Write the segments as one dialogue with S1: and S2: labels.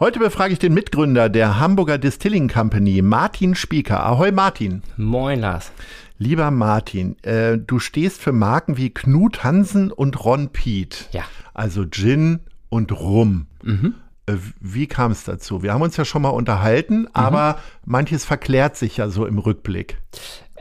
S1: Heute befrage ich den Mitgründer der Hamburger Distilling Company, Martin Spieker. Ahoi Martin.
S2: Moin Lars.
S1: Lieber Martin, äh, du stehst für Marken wie Knut Hansen und Ron Piet.
S2: Ja.
S1: Also Gin und Rum. Mhm. Äh, wie kam es dazu? Wir haben uns ja schon mal unterhalten, mhm. aber manches verklärt sich ja so im Rückblick.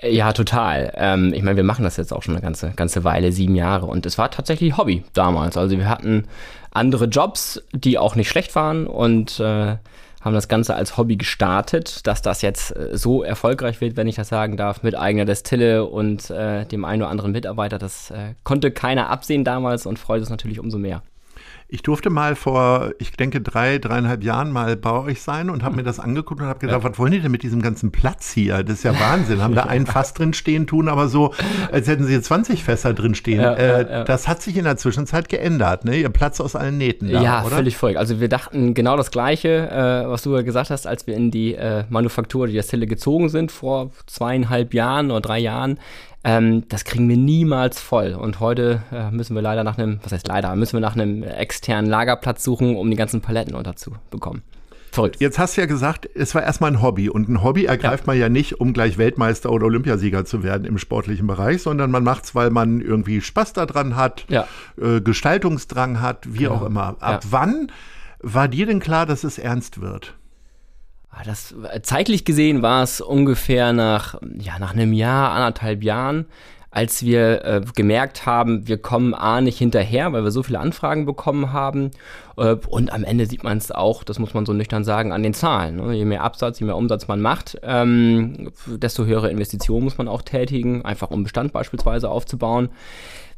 S2: Ja, total. Ähm, ich meine, wir machen das jetzt auch schon eine ganze, ganze Weile, sieben Jahre. Und es war tatsächlich Hobby damals. Also wir hatten andere Jobs, die auch nicht schlecht waren und äh, haben das Ganze als Hobby gestartet. Dass das jetzt äh, so erfolgreich wird, wenn ich das sagen darf, mit eigener Destille und äh, dem einen oder anderen Mitarbeiter, das äh, konnte keiner absehen damals und freut es natürlich umso mehr.
S1: Ich durfte mal vor, ich denke, drei, dreieinhalb Jahren mal bei euch sein und habe mir das angeguckt und habe gedacht, ja. was wollen die denn mit diesem ganzen Platz hier? Das ist ja Wahnsinn. Haben da ein Fass drin stehen, tun aber so, als hätten sie hier 20 Fässer drin stehen. Ja, äh, ja, das hat sich in der Zwischenzeit geändert, ne? Ihr Platz aus allen Nähten
S2: da, Ja, oder? völlig voll. Also wir dachten genau das Gleiche, äh, was du gesagt hast, als wir in die äh, Manufaktur, die Destille gezogen sind vor zweieinhalb Jahren oder drei Jahren. Ähm, das kriegen wir niemals voll. Und heute äh, müssen wir leider nach einem, was heißt leider, müssen wir nach einem externen Lagerplatz suchen, um die ganzen Paletten unterzubekommen.
S1: Verrückt. Jetzt hast du ja gesagt, es war erstmal ein Hobby. Und ein Hobby ergreift ja. man ja nicht, um gleich Weltmeister oder Olympiasieger zu werden im sportlichen Bereich, sondern man macht es, weil man irgendwie Spaß daran hat, ja. äh, Gestaltungsdrang hat, wie genau. auch immer. Ab ja. wann war dir denn klar, dass es ernst wird?
S2: Ah, das, äh, zeitlich gesehen war es ungefähr nach, ja, nach einem Jahr, anderthalb Jahren, als wir äh, gemerkt haben, wir kommen A nicht hinterher, weil wir so viele Anfragen bekommen haben. Äh, und am Ende sieht man es auch, das muss man so nüchtern sagen, an den Zahlen. Ne? Je mehr Absatz, je mehr Umsatz man macht, ähm, desto höhere Investitionen muss man auch tätigen, einfach um Bestand beispielsweise aufzubauen.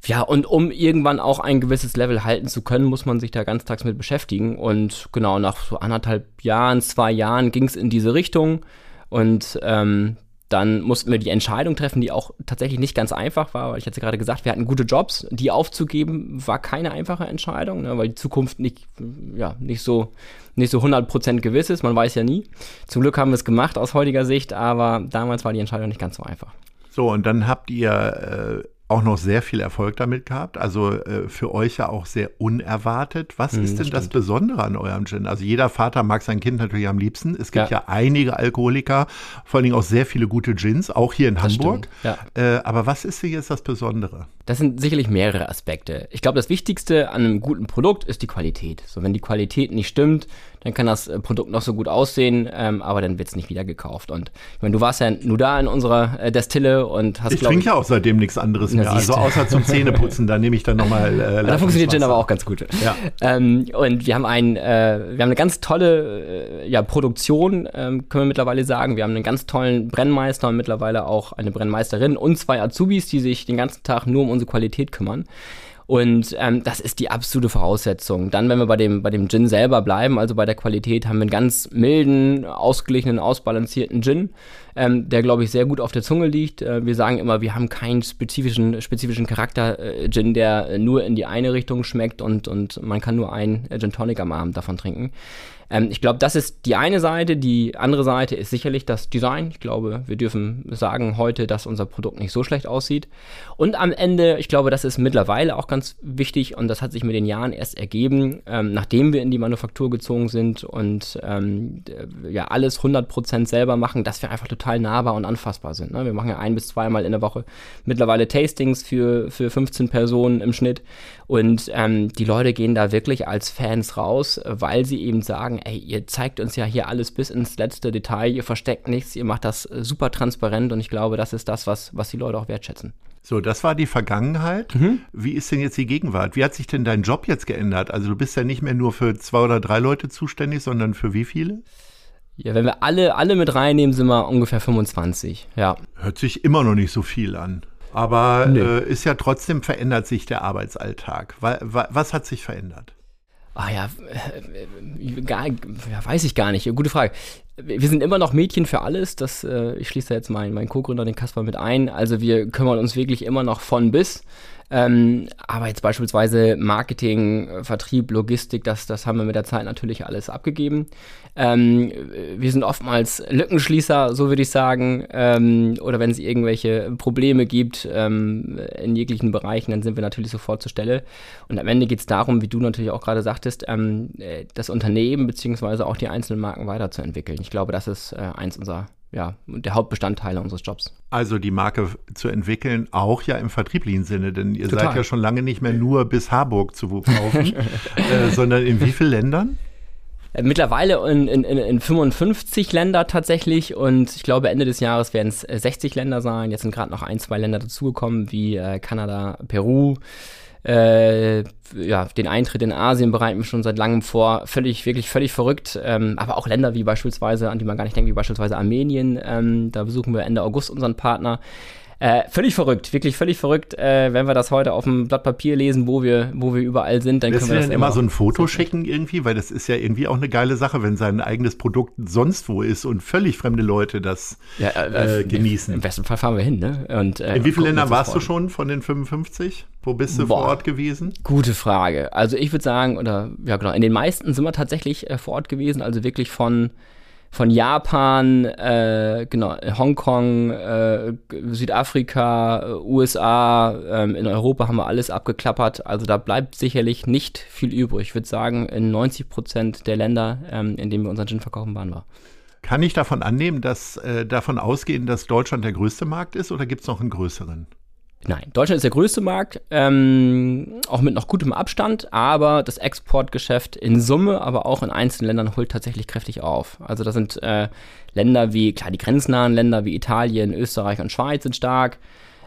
S2: Ja, und um irgendwann auch ein gewisses Level halten zu können, muss man sich da ganztags mit beschäftigen. Und genau nach so anderthalb Jahren, zwei Jahren ging es in diese Richtung. Und ähm, dann mussten wir die Entscheidung treffen, die auch tatsächlich nicht ganz einfach war, weil ich hatte gerade gesagt, wir hatten gute Jobs. Die aufzugeben war keine einfache Entscheidung, ne, weil die Zukunft nicht, ja, nicht so, nicht so 100% gewiss ist. Man weiß ja nie. Zum Glück haben wir es gemacht aus heutiger Sicht, aber damals war die Entscheidung nicht ganz so einfach.
S1: So, und dann habt ihr äh auch noch sehr viel Erfolg damit gehabt. Also äh, für euch ja auch sehr unerwartet. Was hm, ist denn das, das Besondere an eurem Gin? Also jeder Vater mag sein Kind natürlich am liebsten. Es gibt ja, ja einige Alkoholiker, vor allen Dingen auch sehr viele gute Gins, auch hier in das Hamburg. Ja. Äh, aber was ist denn jetzt das Besondere?
S2: Das sind sicherlich mehrere Aspekte. Ich glaube, das Wichtigste an einem guten Produkt ist die Qualität. So, wenn die Qualität nicht stimmt, dann kann das äh, Produkt noch so gut aussehen, ähm, aber dann wird es nicht wieder gekauft. Und ich meine, du warst ja nur da in unserer äh, Destille und hast.
S1: Ich trinke ja auch seitem nichts anderes mehr. Also außer zum Zähneputzen, da nehme ich dann nochmal.
S2: Äh, da funktioniert Gin aber auch ganz gut. Ja. Ähm, und wir haben ein, äh, wir haben eine ganz tolle äh, ja, Produktion, ähm, können wir mittlerweile sagen. Wir haben einen ganz tollen Brennmeister und mittlerweile auch eine Brennmeisterin und zwei Azubis, die sich den ganzen Tag nur um unsere Qualität kümmern. Und ähm, das ist die absolute Voraussetzung. Dann, wenn wir bei dem, bei dem Gin selber bleiben, also bei der Qualität, haben wir einen ganz milden, ausgeglichenen, ausbalancierten Gin, ähm, der, glaube ich, sehr gut auf der Zunge liegt. Äh, wir sagen immer, wir haben keinen spezifischen, spezifischen Charakter-Gin, äh, der nur in die eine Richtung schmeckt und, und man kann nur einen Gin Tonic am Abend davon trinken. Ähm, ich glaube, das ist die eine Seite. Die andere Seite ist sicherlich das Design. Ich glaube, wir dürfen sagen heute, dass unser Produkt nicht so schlecht aussieht. Und am Ende, ich glaube, das ist mittlerweile auch ganz wichtig und das hat sich mit den Jahren erst ergeben, ähm, nachdem wir in die Manufaktur gezogen sind und ähm, ja alles 100% selber machen, dass wir einfach total nahbar und anfassbar sind. Ne? Wir machen ja ein bis zweimal in der Woche mittlerweile Tastings für, für 15 Personen im Schnitt und ähm, die Leute gehen da wirklich als Fans raus, weil sie eben sagen, ey, ihr zeigt uns ja hier alles bis ins letzte Detail, ihr versteckt nichts, ihr macht das äh, super transparent und ich glaube, das ist das, was, was die Leute auch wertschätzen.
S1: So, das war die Vergangenheit. Mhm. Wie ist denn jetzt die Gegenwart? Wie hat sich denn dein Job jetzt geändert? Also du bist ja nicht mehr nur für zwei oder drei Leute zuständig, sondern für wie viele?
S2: Ja, wenn wir alle, alle mit reinnehmen, sind wir ungefähr 25, ja.
S1: Hört sich immer noch nicht so viel an. Aber nee. äh, ist ja trotzdem verändert sich der Arbeitsalltag. Was hat sich verändert?
S2: Ah ja, äh, gar, ja, weiß ich gar nicht. Gute Frage. wir sind immer noch Mädchen für alles. Das, äh, ich schließe jetzt meinen mein Co-Gründer, den Kasper, mit ein. Also wir kümmern uns wirklich immer noch von bis. Ähm, aber jetzt beispielsweise Marketing, Vertrieb, Logistik, das, das haben wir mit der Zeit natürlich alles abgegeben. Ähm, wir sind oftmals Lückenschließer, so würde ich sagen. Ähm, oder wenn es irgendwelche Probleme gibt ähm, in jeglichen Bereichen, dann sind wir natürlich sofort zur Stelle. Und am Ende geht es darum, wie du natürlich auch gerade sagtest, ähm, äh, das Unternehmen beziehungsweise auch die einzelnen Marken weiterzuentwickeln. Ich glaube, das ist äh, eins unserer ja, der Hauptbestandteile unseres Jobs.
S1: Also die Marke zu entwickeln, auch ja im vertrieblichen Sinne, denn ihr Total. seid ja schon lange nicht mehr nur bis Harburg zu kaufen, äh, sondern in wie vielen Ländern?
S2: Äh, mittlerweile in, in, in 55 Länder tatsächlich und ich glaube Ende des Jahres werden es 60 Länder sein. Jetzt sind gerade noch ein, zwei Länder dazugekommen, wie äh, Kanada, Peru, äh, ja, den Eintritt in Asien bereiten wir schon seit langem vor. Völlig, wirklich völlig verrückt. Ähm, aber auch Länder wie beispielsweise, an die man gar nicht denkt, wie beispielsweise Armenien. Ähm, da besuchen wir Ende August unseren Partner. Äh, völlig verrückt, wirklich völlig verrückt. Äh, wenn wir das heute auf dem Blatt Papier lesen, wo wir, wo wir überall sind, dann
S1: Lässt
S2: können wir
S1: das immer so ein Foto schicken irgendwie, weil das ist ja irgendwie auch eine geile Sache, wenn sein eigenes Produkt sonst wo ist und völlig fremde Leute das ja, äh, äh genießen.
S2: Im besten Fall fahren wir hin. Ne?
S1: Und, äh, In wie vielen Ländern warst du schon von den 55? Wo bist du Boah, vor Ort gewesen?
S2: Gute Frage. Also ich würde sagen, oder ja genau, in den meisten sind wir tatsächlich äh, vor Ort gewesen, also wirklich von von Japan, äh, genau, Hongkong, äh, Südafrika, USA, ähm, in Europa haben wir alles abgeklappert. Also da bleibt sicherlich nicht viel übrig. Ich würde sagen, in 90 Prozent der Länder, ähm, in denen wir unseren Gin verkaufen, waren wir.
S1: Kann ich davon annehmen, dass äh, davon ausgehen, dass Deutschland der größte Markt ist oder gibt es noch einen größeren?
S2: Nein, Deutschland ist der größte Markt, ähm, auch mit noch gutem Abstand, aber das Exportgeschäft in Summe, aber auch in einzelnen Ländern holt tatsächlich kräftig auf. Also da sind äh, Länder wie, klar, die grenznahen Länder wie Italien, Österreich und Schweiz sind stark,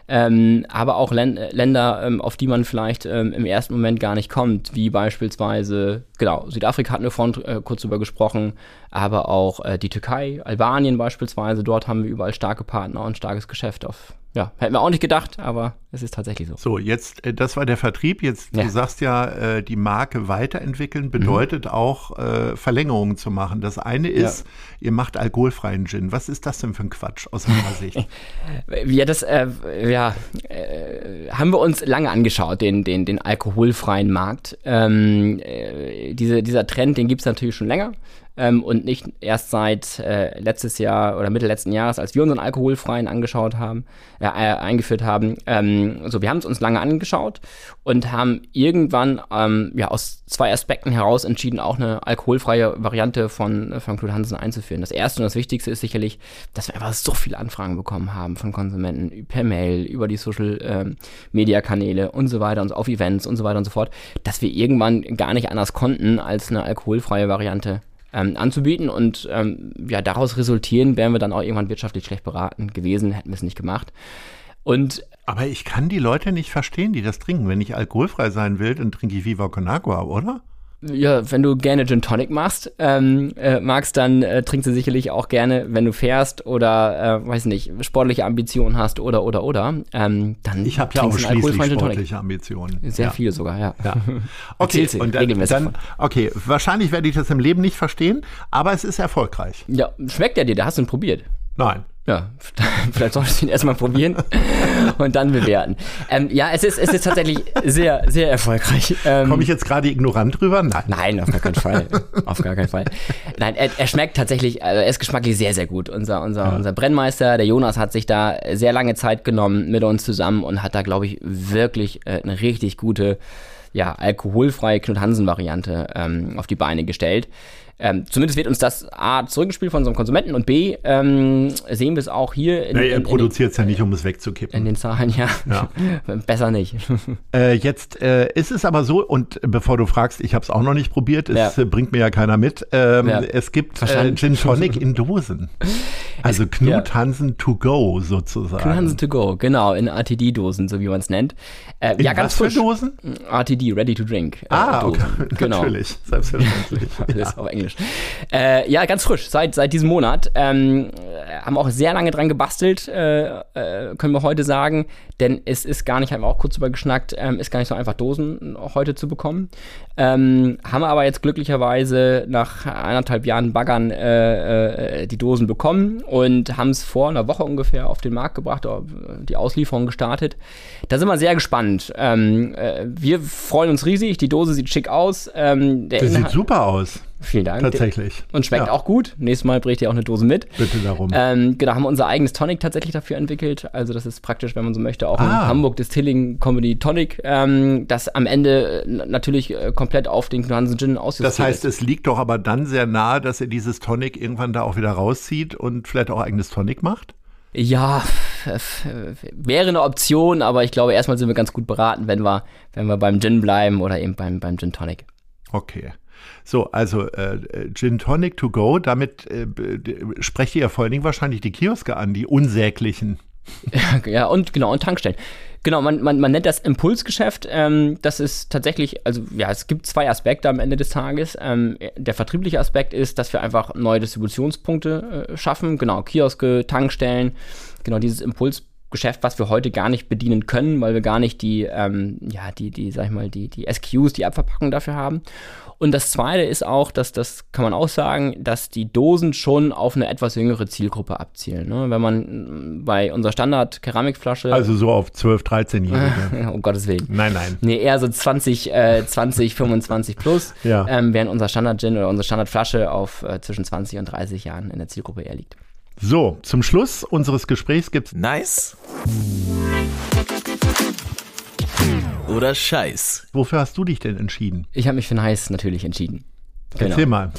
S2: ähm, aber auch Län Länder, ähm, auf die man vielleicht ähm, im ersten Moment gar nicht kommt, wie beispielsweise, genau, Südafrika hatten wir vorhin äh, kurz drüber gesprochen, aber auch äh, die Türkei, Albanien beispielsweise, dort haben wir überall starke Partner und starkes Geschäft auf ja, hätten wir auch nicht gedacht, aber es ist tatsächlich so.
S1: So, jetzt, äh, das war der Vertrieb. Jetzt, ja. du sagst ja, äh, die Marke weiterentwickeln bedeutet mhm. auch äh, Verlängerungen zu machen. Das eine ist, ja. ihr macht alkoholfreien Gin. Was ist das denn für ein Quatsch aus meiner Sicht?
S2: ja, das, äh, ja, äh, haben wir uns lange angeschaut, den, den, den alkoholfreien Markt. Ähm, äh, diese, dieser Trend, den gibt es natürlich schon länger ähm, und nicht erst seit äh, letztes Jahr oder Mitte letzten Jahres, als wir unseren alkoholfreien angeschaut haben, äh, äh, eingeführt haben. Ähm, so, wir haben es uns lange angeschaut und haben irgendwann ähm, ja aus zwei Aspekten heraus entschieden, auch eine alkoholfreie Variante von von Knut Hansen einzuführen. Das erste und das Wichtigste ist sicherlich, dass wir einfach so viele Anfragen bekommen haben von Konsumenten per Mail, über die Social ähm, Media Kanäle und so weiter und auf Events und so weiter und so fort, dass wir irgendwann gar nicht anders konnten, als eine alkoholfreie Variante ähm, anzubieten. Und ähm, ja, daraus resultieren wären wir dann auch irgendwann wirtschaftlich schlecht beraten gewesen, hätten wir es nicht gemacht. Und
S1: aber ich kann die Leute nicht verstehen, die das trinken. Wenn ich alkoholfrei sein will, dann trinke ich Viva Con Agua, oder?
S2: Ja, wenn du gerne Gin Tonic machst, ähm, äh, magst, dann äh, trinkst du sicherlich auch gerne, wenn du fährst oder, äh, weiß nicht, sportliche Ambitionen hast oder, oder, oder. Ähm, dann
S1: ich habe ja auch schließlich sportliche Ambitionen.
S2: Sehr ja. viel sogar, ja.
S1: ja. Okay, und dann, dann, okay, wahrscheinlich werde ich das im Leben nicht verstehen, aber es ist erfolgreich.
S2: Ja, schmeckt der dir? Da hast du ihn probiert.
S1: Nein.
S2: Ja, vielleicht solltest du ihn erstmal probieren und dann bewerten. Ähm, ja, es ist, es ist tatsächlich sehr, sehr erfolgreich.
S1: Ähm, Komme ich jetzt gerade ignorant drüber?
S2: Nein. Nein, auf gar keinen Fall. auf gar keinen Fall. Nein, er, er schmeckt tatsächlich, also er ist geschmacklich sehr, sehr gut. Unser, unser, ja. unser Brennmeister, der Jonas, hat sich da sehr lange Zeit genommen mit uns zusammen und hat da, glaube ich, wirklich äh, eine richtig gute, ja, alkoholfreie Knut-Hansen-Variante ähm, auf die Beine gestellt. Ähm, zumindest wird uns das A zurückgespielt von unserem Konsumenten und B ähm, sehen wir es auch hier.
S1: In, ja, er produziert es ja nicht, um es wegzukippen.
S2: In den Zahlen, ja. ja. Besser nicht.
S1: Äh, jetzt äh, ist es aber so, und bevor du fragst, ich habe es auch noch nicht probiert, es ja. bringt mir ja keiner mit. Ähm, ja. Es gibt äh, Gin Tonic in Dosen. Also Knut Hansen to go sozusagen.
S2: Knut Hansen to go, genau, in RTD-Dosen, so wie man es nennt.
S1: Äh, in ja, ganz was für Dosen?
S2: RTD, Ready to Drink.
S1: Äh, ah, okay. genau. natürlich, selbstverständlich.
S2: Alles auf Englisch Englisch. Äh, ja, ganz frisch, seit, seit diesem Monat. Ähm, haben auch sehr lange dran gebastelt, äh, äh, können wir heute sagen. Denn es ist gar nicht, haben wir auch kurz drüber geschnackt, ähm, ist gar nicht so einfach, Dosen heute zu bekommen. Ähm, haben aber jetzt glücklicherweise nach anderthalb Jahren Baggern äh, äh, die Dosen bekommen und haben es vor einer Woche ungefähr auf den Markt gebracht, die Auslieferung gestartet. Da sind wir sehr gespannt. Ähm, äh, wir freuen uns riesig, die Dose sieht schick aus.
S1: Ähm, das sieht super aus.
S2: Vielen Dank.
S1: Tatsächlich.
S2: Und schmeckt ja. auch gut. Nächstes Mal bringt ihr auch eine Dose mit.
S1: Bitte darum.
S2: Ähm, genau, haben wir unser eigenes Tonic tatsächlich dafür entwickelt. Also das ist praktisch, wenn man so möchte, auch ah. ein Hamburg Distilling Comedy Tonic, ähm, das am Ende äh, natürlich äh, komplett auf den Hansen Gin ausjustiert
S1: Das heißt, es liegt doch aber dann sehr nahe, dass ihr dieses Tonic irgendwann da auch wieder rauszieht und vielleicht auch eigenes Tonic macht?
S2: Ja, wäre eine Option, aber ich glaube, erstmal sind wir ganz gut beraten, wenn wir, wenn wir beim Gin bleiben oder eben beim, beim Gin Tonic.
S1: Okay. So, also äh, Gin Tonic to go, damit äh, sprecht ihr ja vor allen Dingen wahrscheinlich die Kioske an, die unsäglichen.
S2: ja, und genau, und Tankstellen. Genau, man, man, man nennt das Impulsgeschäft. Ähm, das ist tatsächlich, also ja, es gibt zwei Aspekte am Ende des Tages. Ähm, der vertriebliche Aspekt ist, dass wir einfach neue Distributionspunkte äh, schaffen. Genau, Kioske, Tankstellen, genau dieses Impulsgeschäft. Geschäft, was wir heute gar nicht bedienen können, weil wir gar nicht die, ähm, ja, die, die, sag ich mal, die, die SQs, die Abverpackung dafür haben. Und das zweite ist auch, dass das kann man auch sagen, dass die Dosen schon auf eine etwas jüngere Zielgruppe abzielen. Ne? Wenn man mm, bei unserer Standard-Keramikflasche.
S1: Also so auf 12, 13-Jährige.
S2: um Gottes Willen.
S1: Nein, nein.
S2: Nee, eher so 20, äh, 20, 25 plus.
S1: Ja.
S2: Ähm, während unser Standard-Gin oder unsere Standardflasche auf äh, zwischen 20 und 30 Jahren in der Zielgruppe eher liegt.
S1: So, zum Schluss unseres Gesprächs gibt's
S3: Nice oder Scheiß.
S1: Wofür hast du dich denn entschieden?
S2: Ich habe mich für Nice natürlich entschieden.
S1: Genau. Erzähl mal.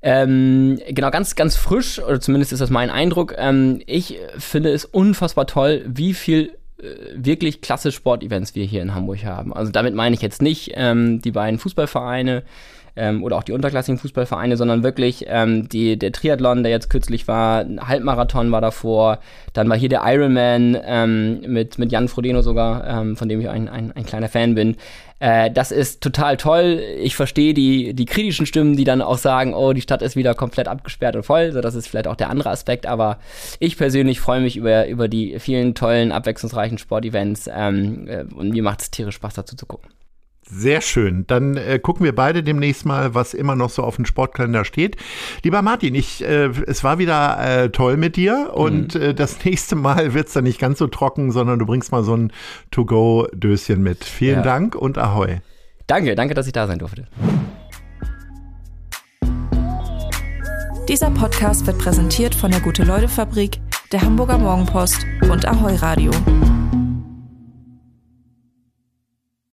S2: Ähm, genau, ganz, ganz frisch, oder zumindest ist das mein Eindruck. Ähm, ich finde es unfassbar toll, wie viel äh, wirklich klasse Sportevents wir hier in Hamburg haben. Also damit meine ich jetzt nicht ähm, die beiden Fußballvereine, ähm, oder auch die unterklassigen Fußballvereine, sondern wirklich ähm, die, der Triathlon, der jetzt kürzlich war, Halbmarathon war davor, dann war hier der Ironman ähm, mit, mit Jan Frodeno sogar, ähm, von dem ich ein, ein, ein kleiner Fan bin. Äh, das ist total toll. Ich verstehe die, die kritischen Stimmen, die dann auch sagen, oh, die Stadt ist wieder komplett abgesperrt und voll. So, das ist vielleicht auch der andere Aspekt, aber ich persönlich freue mich über, über die vielen tollen, abwechslungsreichen Sportevents ähm, äh, und mir macht es tierisch Spaß dazu zu gucken.
S1: Sehr schön. Dann äh, gucken wir beide demnächst mal, was immer noch so auf dem Sportkalender steht. Lieber Martin, ich, äh, es war wieder äh, toll mit dir und mhm. äh, das nächste Mal wird es dann nicht ganz so trocken, sondern du bringst mal so ein To-Go-Döschen mit. Vielen ja. Dank und Ahoi.
S2: Danke, danke, dass ich da sein durfte.
S4: Dieser Podcast wird präsentiert von der Gute-Leute-Fabrik, der Hamburger Morgenpost und Ahoi Radio.